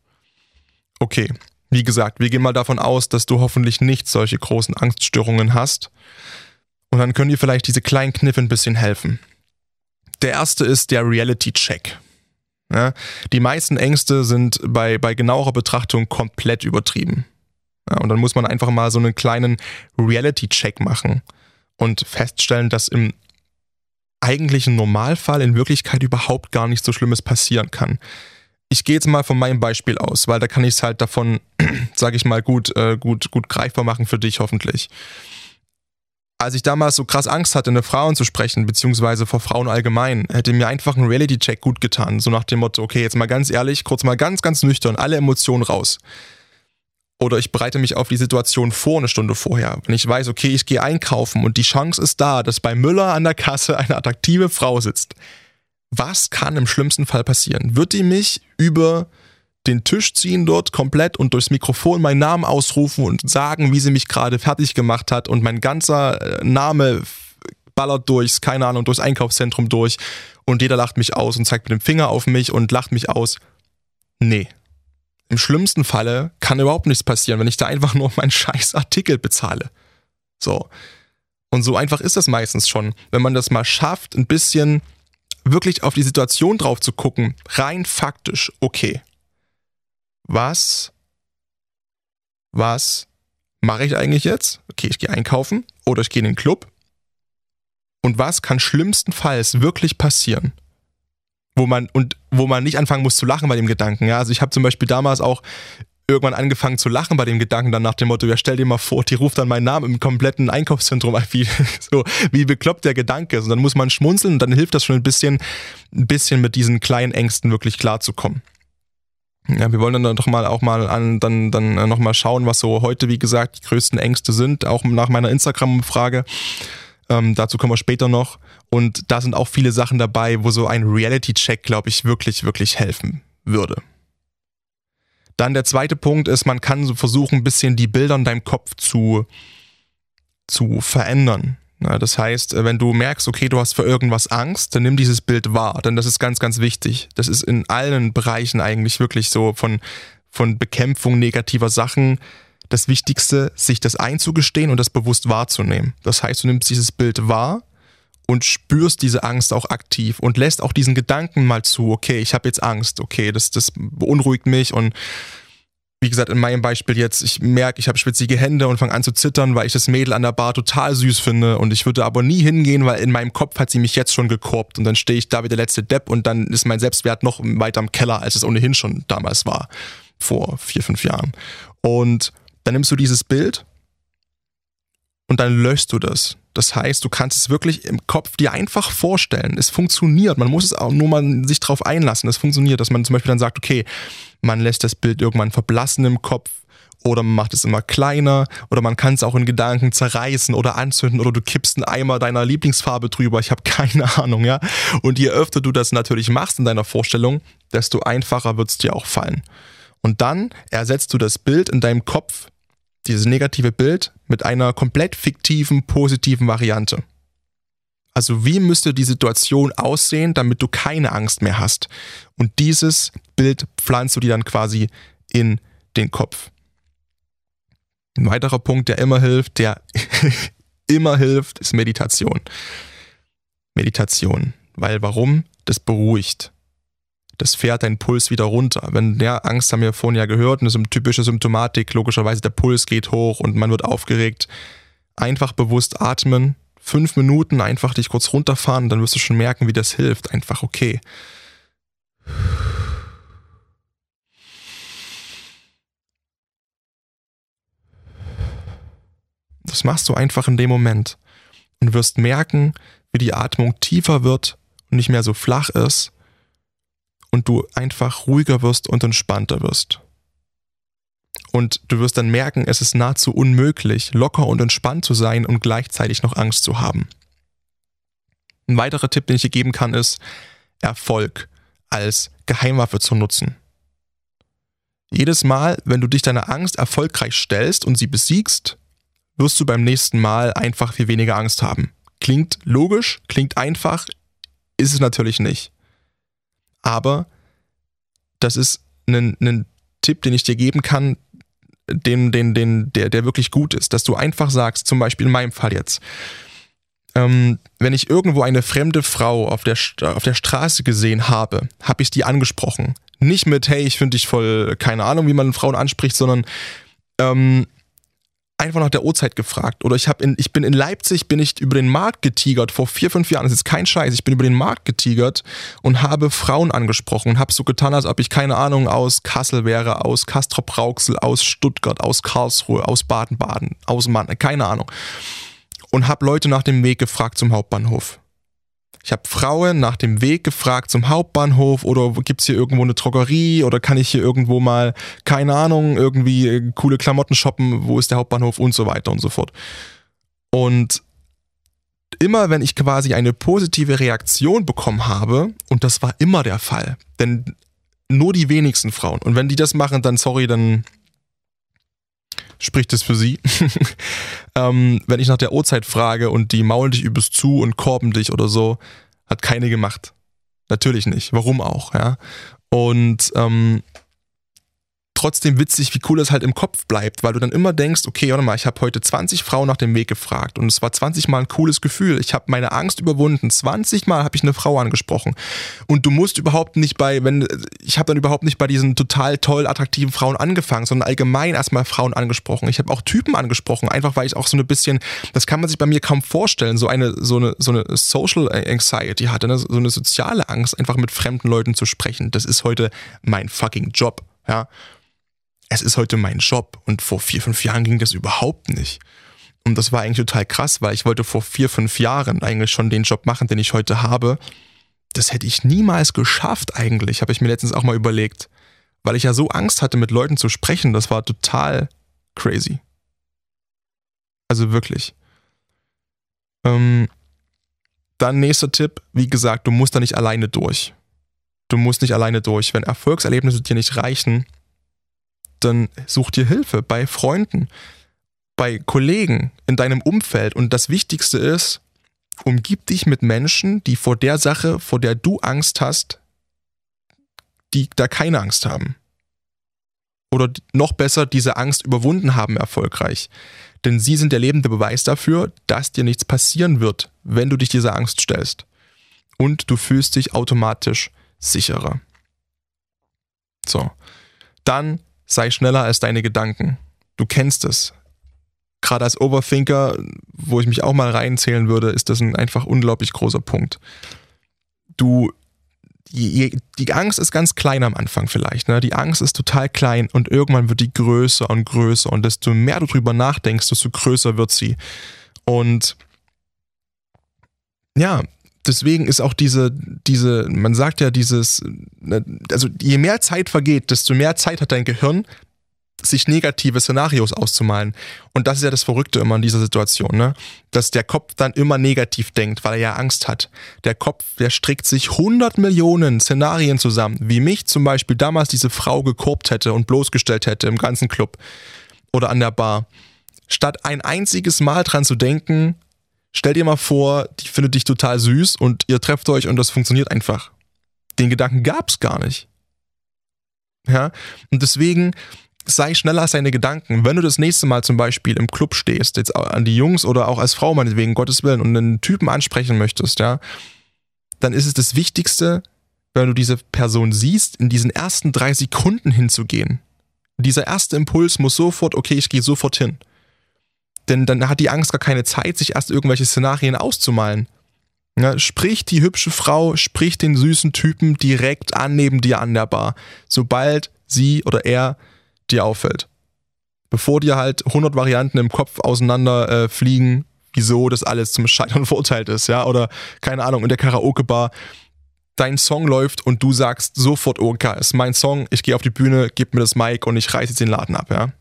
Okay, wie gesagt, wir gehen mal davon aus, dass du hoffentlich nicht solche großen Angststörungen hast. Und dann können dir vielleicht diese kleinen Kniffe ein bisschen helfen. Der erste ist der Reality-Check. Ja, die meisten Ängste sind bei, bei genauerer Betrachtung komplett übertrieben. Ja, und dann muss man einfach mal so einen kleinen Reality-Check machen und feststellen, dass im eigentlichen Normalfall in Wirklichkeit überhaupt gar nichts so Schlimmes passieren kann. Ich gehe jetzt mal von meinem Beispiel aus, weil da kann ich es halt davon, sage ich mal, gut, äh, gut, gut greifbar machen für dich hoffentlich als ich damals so krass Angst hatte, eine Frau anzusprechen, beziehungsweise vor Frauen allgemein, hätte mir einfach ein Reality-Check gut getan. So nach dem Motto, okay, jetzt mal ganz ehrlich, kurz mal ganz, ganz nüchtern, alle Emotionen raus. Oder ich bereite mich auf die Situation vor eine Stunde vorher. Wenn ich weiß, okay, ich gehe einkaufen und die Chance ist da, dass bei Müller an der Kasse eine attraktive Frau sitzt. Was kann im schlimmsten Fall passieren? Wird die mich über den Tisch ziehen dort komplett und durchs Mikrofon meinen Namen ausrufen und sagen, wie sie mich gerade fertig gemacht hat und mein ganzer äh, Name ballert durchs, keine Ahnung, durchs Einkaufszentrum durch und jeder lacht mich aus und zeigt mit dem Finger auf mich und lacht mich aus. Nee. Im schlimmsten Falle kann überhaupt nichts passieren, wenn ich da einfach nur meinen scheiß Artikel bezahle. So. Und so einfach ist das meistens schon. Wenn man das mal schafft, ein bisschen wirklich auf die Situation drauf zu gucken, rein faktisch, okay was, was mache ich eigentlich jetzt? Okay, ich gehe einkaufen oder ich gehe in den Club. Und was kann schlimmstenfalls wirklich passieren? Wo man, und wo man nicht anfangen muss zu lachen bei dem Gedanken. Ja, also ich habe zum Beispiel damals auch irgendwann angefangen zu lachen bei dem Gedanken dann nach dem Motto, ja stell dir mal vor, die ruft dann meinen Namen im kompletten Einkaufszentrum ein, wie, so, wie bekloppt der Gedanke ist. Und dann muss man schmunzeln und dann hilft das schon ein bisschen, ein bisschen mit diesen kleinen Ängsten wirklich klarzukommen. Ja, wir wollen dann doch mal auch mal an, dann, dann äh, noch schauen, was so heute, wie gesagt, die größten Ängste sind, auch nach meiner Instagram-Frage. Ähm, dazu kommen wir später noch. Und da sind auch viele Sachen dabei, wo so ein Reality-Check, glaube ich, wirklich, wirklich helfen würde. Dann der zweite Punkt ist, man kann so versuchen, ein bisschen die Bilder in deinem Kopf zu, zu verändern. Das heißt, äh, wenn du merkst, okay, du hast vor irgendwas Angst, dann nimm dieses Bild wahr, denn das ist ganz, ganz wichtig. Das ist in allen Bereichen eigentlich wirklich so von, von Bekämpfung negativer Sachen das Wichtigste, sich das einzugestehen und das bewusst wahrzunehmen. Das heißt, du nimmst dieses Bild wahr und spürst diese Angst auch aktiv und lässt auch diesen Gedanken mal zu, okay, ich habe jetzt Angst, okay, das, das beunruhigt mich und wie gesagt, in meinem Beispiel jetzt, ich merke, ich habe schwitzige Hände und fange an zu zittern, weil ich das Mädel an der Bar total süß finde und ich würde aber nie hingehen, weil in meinem Kopf hat sie mich jetzt schon gekorbt und dann stehe ich da wie der letzte Depp und dann ist mein Selbstwert noch weiter im Keller, als es ohnehin schon damals war, vor vier, fünf Jahren. Und dann nimmst du dieses Bild und dann löschst du das. Das heißt, du kannst es wirklich im Kopf dir einfach vorstellen. Es funktioniert. Man muss es auch nur mal sich drauf einlassen. Es funktioniert, dass man zum Beispiel dann sagt, okay, man lässt das Bild irgendwann verblassen im Kopf oder man macht es immer kleiner oder man kann es auch in Gedanken zerreißen oder anzünden oder du kippst einen Eimer deiner Lieblingsfarbe drüber. Ich habe keine Ahnung, ja. Und je öfter du das natürlich machst in deiner Vorstellung, desto einfacher wird es dir auch fallen. Und dann ersetzt du das Bild in deinem Kopf dieses negative Bild mit einer komplett fiktiven, positiven Variante. Also wie müsste die Situation aussehen, damit du keine Angst mehr hast? Und dieses Bild pflanzt du dir dann quasi in den Kopf. Ein weiterer Punkt, der immer hilft, der immer hilft, ist Meditation. Meditation. Weil warum? Das beruhigt. Das fährt deinen Puls wieder runter. Wenn der Angst haben wir vorhin ja gehört, eine typische Symptomatik, logischerweise der Puls geht hoch und man wird aufgeregt. Einfach bewusst atmen, fünf Minuten einfach dich kurz runterfahren, dann wirst du schon merken, wie das hilft. Einfach okay. Das machst du einfach in dem Moment und wirst merken, wie die Atmung tiefer wird und nicht mehr so flach ist und du einfach ruhiger wirst und entspannter wirst. Und du wirst dann merken, es ist nahezu unmöglich, locker und entspannt zu sein und gleichzeitig noch Angst zu haben. Ein weiterer Tipp, den ich dir geben kann, ist, Erfolg als Geheimwaffe zu nutzen. Jedes Mal, wenn du dich deiner Angst erfolgreich stellst und sie besiegst, wirst du beim nächsten Mal einfach viel weniger Angst haben. Klingt logisch, klingt einfach, ist es natürlich nicht. Aber das ist ein, ein Tipp, den ich dir geben kann, den, den, den, der, der wirklich gut ist, dass du einfach sagst, zum Beispiel in meinem Fall jetzt, ähm, wenn ich irgendwo eine fremde Frau auf der, auf der Straße gesehen habe, habe ich die angesprochen. Nicht mit, hey, ich finde dich voll, keine Ahnung, wie man Frauen anspricht, sondern ähm, einfach nach der Uhrzeit gefragt. Oder ich, hab in, ich bin in Leipzig, bin ich über den Markt getigert, vor vier, fünf Jahren, das ist kein Scheiß, ich bin über den Markt getigert und habe Frauen angesprochen und habe so getan, als ob ich, keine Ahnung, aus Kassel wäre, aus Castrop-Rauxel, aus Stuttgart, aus Karlsruhe, aus Baden-Baden, aus Mann, keine Ahnung. Und habe Leute nach dem Weg gefragt zum Hauptbahnhof. Ich habe Frauen nach dem Weg gefragt zum Hauptbahnhof oder gibt es hier irgendwo eine Drogerie oder kann ich hier irgendwo mal, keine Ahnung, irgendwie äh, coole Klamotten shoppen, wo ist der Hauptbahnhof? Und so weiter und so fort. Und immer wenn ich quasi eine positive Reaktion bekommen habe, und das war immer der Fall, denn nur die wenigsten Frauen, und wenn die das machen, dann sorry, dann spricht es für sie. ähm, wenn ich nach der Uhrzeit frage und die maulen dich übelst zu und korben dich oder so, hat keine gemacht. Natürlich nicht. Warum auch, ja? Und ähm, trotzdem witzig, wie cool es halt im Kopf bleibt, weil du dann immer denkst, okay, warte mal, ich habe heute 20 Frauen nach dem Weg gefragt und es war 20 Mal ein cooles Gefühl. Ich habe meine Angst überwunden. 20 Mal habe ich eine Frau angesprochen. Und du musst überhaupt nicht bei, wenn, ich habe dann überhaupt nicht bei diesen total toll attraktiven Frauen angefangen, sondern allgemein erstmal Frauen angesprochen. Ich habe auch Typen angesprochen, einfach weil ich auch so ein bisschen, das kann man sich bei mir kaum vorstellen, so eine, so eine, so eine Social Anxiety hatte, ne? so eine soziale Angst, einfach mit fremden Leuten zu sprechen. Das ist heute mein fucking Job, ja es ist heute mein Job und vor vier, fünf Jahren ging das überhaupt nicht. Und das war eigentlich total krass, weil ich wollte vor vier, fünf Jahren eigentlich schon den Job machen, den ich heute habe. Das hätte ich niemals geschafft eigentlich, habe ich mir letztens auch mal überlegt. Weil ich ja so Angst hatte, mit Leuten zu sprechen, das war total crazy. Also wirklich. Ähm, dann nächster Tipp, wie gesagt, du musst da nicht alleine durch. Du musst nicht alleine durch. Wenn Erfolgserlebnisse dir nicht reichen, dann such dir Hilfe bei Freunden, bei Kollegen, in deinem Umfeld. Und das Wichtigste ist, umgib dich mit Menschen, die vor der Sache, vor der du Angst hast, die da keine Angst haben. Oder noch besser, diese Angst überwunden haben erfolgreich. Denn sie sind der lebende Beweis dafür, dass dir nichts passieren wird, wenn du dich dieser Angst stellst. Und du fühlst dich automatisch sicherer. So. Dann sei schneller als deine Gedanken. Du kennst es. Gerade als Overthinker, wo ich mich auch mal reinzählen würde, ist das ein einfach unglaublich großer Punkt. Du, die, die Angst ist ganz klein am Anfang vielleicht. Ne? Die Angst ist total klein und irgendwann wird die größer und größer und desto mehr du drüber nachdenkst, desto größer wird sie. Und ja, deswegen ist auch diese, diese, man sagt ja dieses, ne, also je mehr Zeit vergeht, desto mehr Zeit hat dein Gehirn, sich negative Szenarios auszumalen. Und das ist ja das Verrückte immer in dieser Situation, ne? Dass der Kopf dann immer negativ denkt, weil er ja Angst hat. Der Kopf, der strickt sich 100 Millionen Szenarien zusammen, wie mich zum Beispiel damals diese Frau gekorbt hätte und bloßgestellt hätte im ganzen Club oder an der Bar. Statt ein einziges Mal dran zu denken, Stell dir mal vor, die findet dich total süß und ihr trefft euch und das funktioniert einfach. Den Gedanken gab es gar nicht. Ja, und deswegen sei schneller als deine Gedanken. Wenn du das nächste Mal zum Beispiel im Club stehst, jetzt an die Jungs oder auch als Frau meinetwegen, Gottes Willen, und einen Typen ansprechen möchtest, ja, dann ist es das Wichtigste, wenn du diese Person siehst, in diesen ersten drei Sekunden hinzugehen. Dieser erste Impuls muss sofort, okay, ich gehe sofort hin. Denn dann hat die Angst gar keine Zeit, sich erst irgendwelche Szenarien auszumalen. Ja, sprich die hübsche Frau, sprich den süßen Typen direkt an neben dir an der Bar, sobald sie oder er dir auffällt. Bevor dir halt 100 Varianten im Kopf auseinander äh, wieso das alles zum Scheitern verurteilt ist, ja, oder keine Ahnung, in der Karaoke-Bar dein Song läuft und du sagst sofort, oh, okay, ist mein Song, ich gehe auf die Bühne, gib mir das Mic und ich reiße jetzt den Laden ab, ja.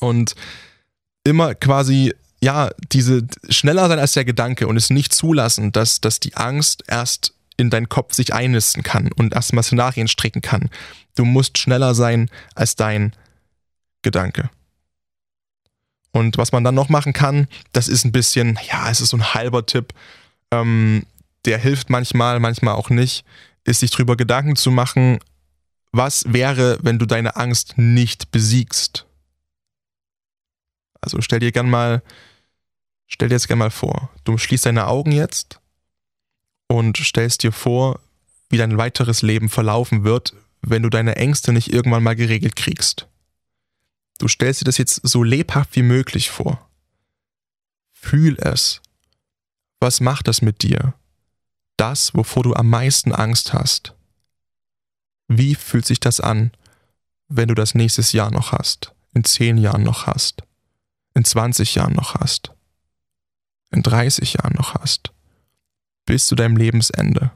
Und immer quasi, ja, diese schneller sein als der Gedanke und es nicht zulassen, dass, dass die Angst erst in deinen Kopf sich einnisten kann und erstmal Szenarien stricken kann. Du musst schneller sein als dein Gedanke. Und was man dann noch machen kann, das ist ein bisschen, ja, es ist so ein halber Tipp. Ähm, der hilft manchmal, manchmal auch nicht, ist sich darüber Gedanken zu machen, was wäre, wenn du deine Angst nicht besiegst. Also stell dir gern mal, stell dir jetzt gern mal vor, du schließt deine Augen jetzt und stellst dir vor, wie dein weiteres Leben verlaufen wird, wenn du deine Ängste nicht irgendwann mal geregelt kriegst. Du stellst dir das jetzt so lebhaft wie möglich vor. Fühl es. Was macht das mit dir? das, wovor du am meisten Angst hast. Wie fühlt sich das an, wenn du das nächstes Jahr noch hast, in zehn Jahren noch hast, in 20 Jahren noch hast, in 30 Jahren noch hast, bis zu deinem Lebensende?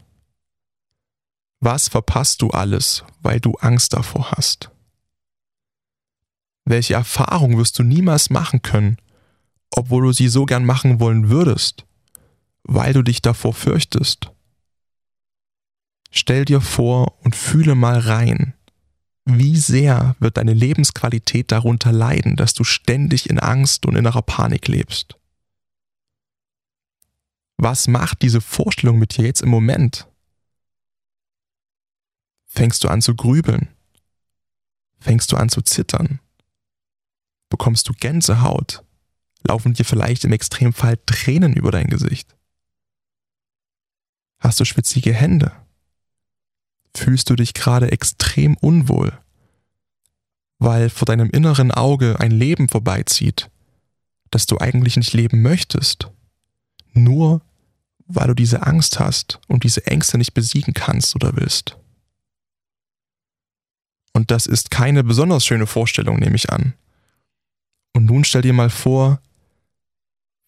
Was verpasst du alles, weil du Angst davor hast? Welche Erfahrung wirst du niemals machen können, obwohl du sie so gern machen wollen würdest? weil du dich davor fürchtest. Stell dir vor und fühle mal rein, wie sehr wird deine Lebensqualität darunter leiden, dass du ständig in Angst und innerer Panik lebst. Was macht diese Vorstellung mit dir jetzt im Moment? Fängst du an zu grübeln? Fängst du an zu zittern? Bekommst du Gänsehaut? Laufen dir vielleicht im Extremfall Tränen über dein Gesicht? Hast du schwitzige Hände? Fühlst du dich gerade extrem unwohl, weil vor deinem inneren Auge ein Leben vorbeizieht, das du eigentlich nicht leben möchtest, nur weil du diese Angst hast und diese Ängste nicht besiegen kannst oder willst. Und das ist keine besonders schöne Vorstellung, nehme ich an. Und nun stell dir mal vor,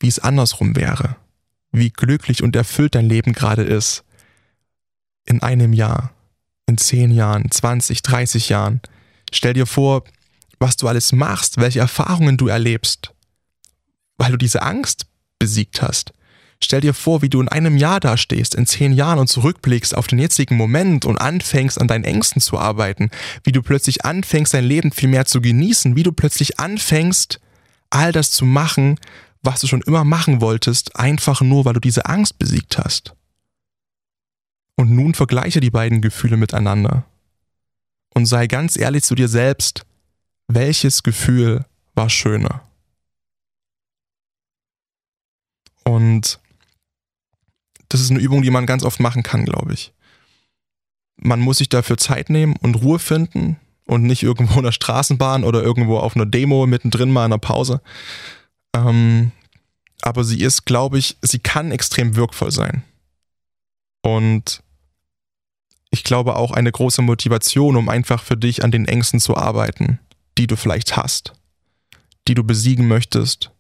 wie es andersrum wäre wie glücklich und erfüllt dein Leben gerade ist. In einem Jahr, in zehn Jahren, 20, 30 Jahren. Stell dir vor, was du alles machst, welche Erfahrungen du erlebst, weil du diese Angst besiegt hast. Stell dir vor, wie du in einem Jahr dastehst, in zehn Jahren und zurückblickst auf den jetzigen Moment und anfängst an deinen Ängsten zu arbeiten, wie du plötzlich anfängst, dein Leben viel mehr zu genießen, wie du plötzlich anfängst, all das zu machen, was du schon immer machen wolltest, einfach nur, weil du diese Angst besiegt hast. Und nun vergleiche die beiden Gefühle miteinander und sei ganz ehrlich zu dir selbst, welches Gefühl war schöner? Und das ist eine Übung, die man ganz oft machen kann, glaube ich. Man muss sich dafür Zeit nehmen und Ruhe finden und nicht irgendwo in der Straßenbahn oder irgendwo auf einer Demo mittendrin mal in einer Pause, ähm, aber sie ist, glaube ich, sie kann extrem wirkvoll sein. Und ich glaube auch eine große Motivation, um einfach für dich an den Ängsten zu arbeiten, die du vielleicht hast, die du besiegen möchtest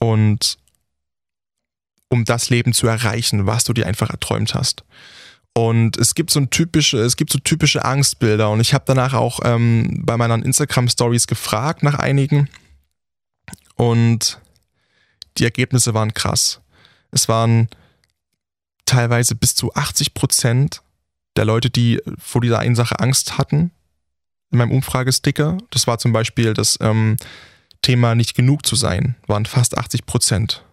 und um das Leben zu erreichen, was du dir einfach erträumt hast. Und es gibt so ein typische, es gibt so typische Angstbilder und ich habe danach auch ähm, bei meinen Instagram Stories gefragt nach einigen und die Ergebnisse waren krass. Es waren teilweise bis zu 80 Prozent der Leute, die vor dieser einen Sache Angst hatten, in meinem Umfragesticker. Das war zum Beispiel das ähm, Thema nicht genug zu sein, waren fast 80 Prozent.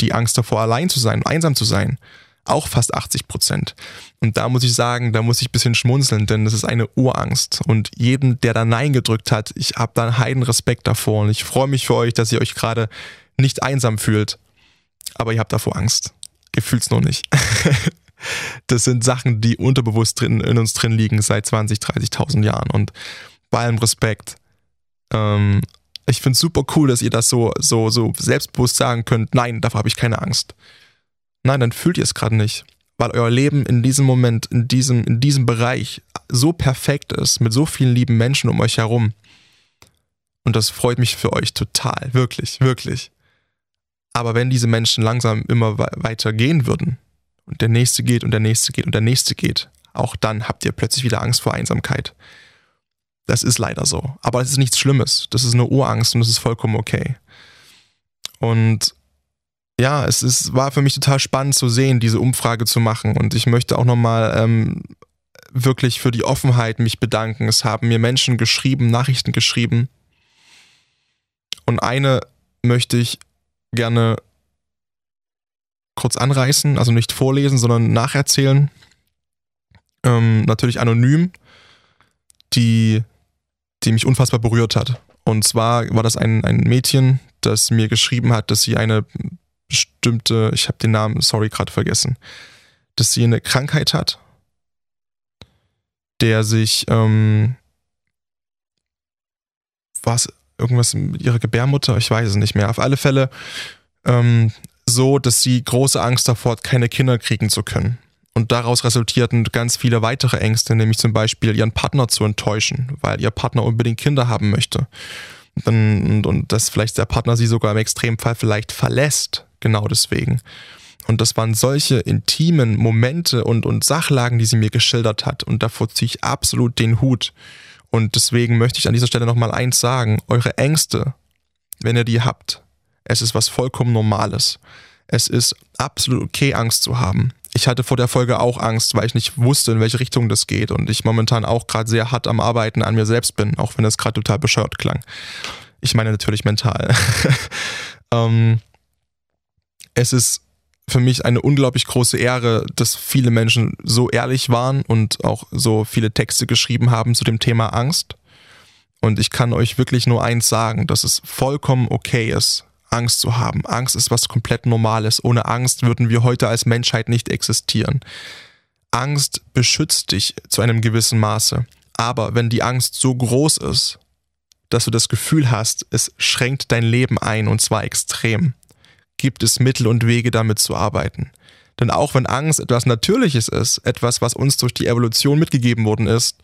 Die Angst davor, allein zu sein, einsam zu sein, auch fast 80 Prozent. Und da muss ich sagen, da muss ich ein bisschen schmunzeln, denn das ist eine Urangst. Und jeden, der da Nein gedrückt hat, ich habe da einen heiden Respekt davor. Und ich freue mich für euch, dass ihr euch gerade nicht einsam fühlt. Aber ihr habt davor Angst. Ihr fühlt es noch nicht. das sind Sachen, die unterbewusst drin, in uns drin liegen seit 20, 30.000 Jahren. Und bei allem Respekt, ähm, ich finde es super cool, dass ihr das so, so, so selbstbewusst sagen könnt, nein, davor habe ich keine Angst. Nein, dann fühlt ihr es gerade nicht. Weil euer Leben in diesem Moment, in diesem, in diesem Bereich so perfekt ist, mit so vielen lieben Menschen um euch herum. Und das freut mich für euch total, wirklich, wirklich. Aber wenn diese Menschen langsam immer weiter gehen würden, und der nächste geht und der nächste geht und der nächste geht, auch dann habt ihr plötzlich wieder Angst vor Einsamkeit. Das ist leider so. Aber es ist nichts Schlimmes. Das ist eine Urangst und das ist vollkommen okay. Und ja, es ist, war für mich total spannend zu sehen, diese Umfrage zu machen. Und ich möchte auch nochmal ähm, wirklich für die Offenheit mich bedanken. Es haben mir Menschen geschrieben, Nachrichten geschrieben. Und eine möchte ich gerne kurz anreißen, also nicht vorlesen, sondern nacherzählen. Ähm, natürlich anonym, die, die mich unfassbar berührt hat. Und zwar war das ein, ein Mädchen, das mir geschrieben hat, dass sie eine bestimmte, ich habe den Namen, sorry, gerade vergessen, dass sie eine Krankheit hat, der sich, ähm, was, irgendwas mit ihrer Gebärmutter, ich weiß es nicht mehr. Auf alle Fälle ähm, so, dass sie große Angst davor hat, keine Kinder kriegen zu können. Und daraus resultierten ganz viele weitere Ängste, nämlich zum Beispiel ihren Partner zu enttäuschen, weil ihr Partner unbedingt Kinder haben möchte. Und, und dass vielleicht der Partner sie sogar im Extremfall vielleicht verlässt, genau deswegen. Und das waren solche intimen Momente und, und Sachlagen, die sie mir geschildert hat. Und davor ziehe ich absolut den Hut. Und deswegen möchte ich an dieser Stelle nochmal eins sagen. Eure Ängste, wenn ihr die habt, es ist was vollkommen Normales. Es ist absolut okay, Angst zu haben. Ich hatte vor der Folge auch Angst, weil ich nicht wusste, in welche Richtung das geht und ich momentan auch gerade sehr hart am Arbeiten an mir selbst bin, auch wenn das gerade total bescheuert klang. Ich meine natürlich mental. ähm, es ist für mich eine unglaublich große Ehre, dass viele Menschen so ehrlich waren und auch so viele Texte geschrieben haben zu dem Thema Angst. Und ich kann euch wirklich nur eins sagen, dass es vollkommen okay ist, Angst zu haben. Angst ist was komplett Normales. Ohne Angst würden wir heute als Menschheit nicht existieren. Angst beschützt dich zu einem gewissen Maße. Aber wenn die Angst so groß ist, dass du das Gefühl hast, es schränkt dein Leben ein und zwar extrem, gibt es Mittel und Wege damit zu arbeiten. Denn auch wenn Angst etwas Natürliches ist, etwas, was uns durch die Evolution mitgegeben worden ist,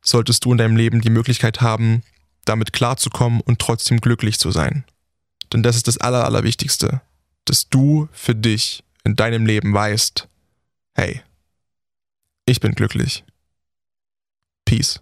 solltest du in deinem Leben die Möglichkeit haben, damit klarzukommen und trotzdem glücklich zu sein. Denn das ist das Aller, Allerwichtigste, dass du für dich in deinem Leben weißt, hey, ich bin glücklich. Peace.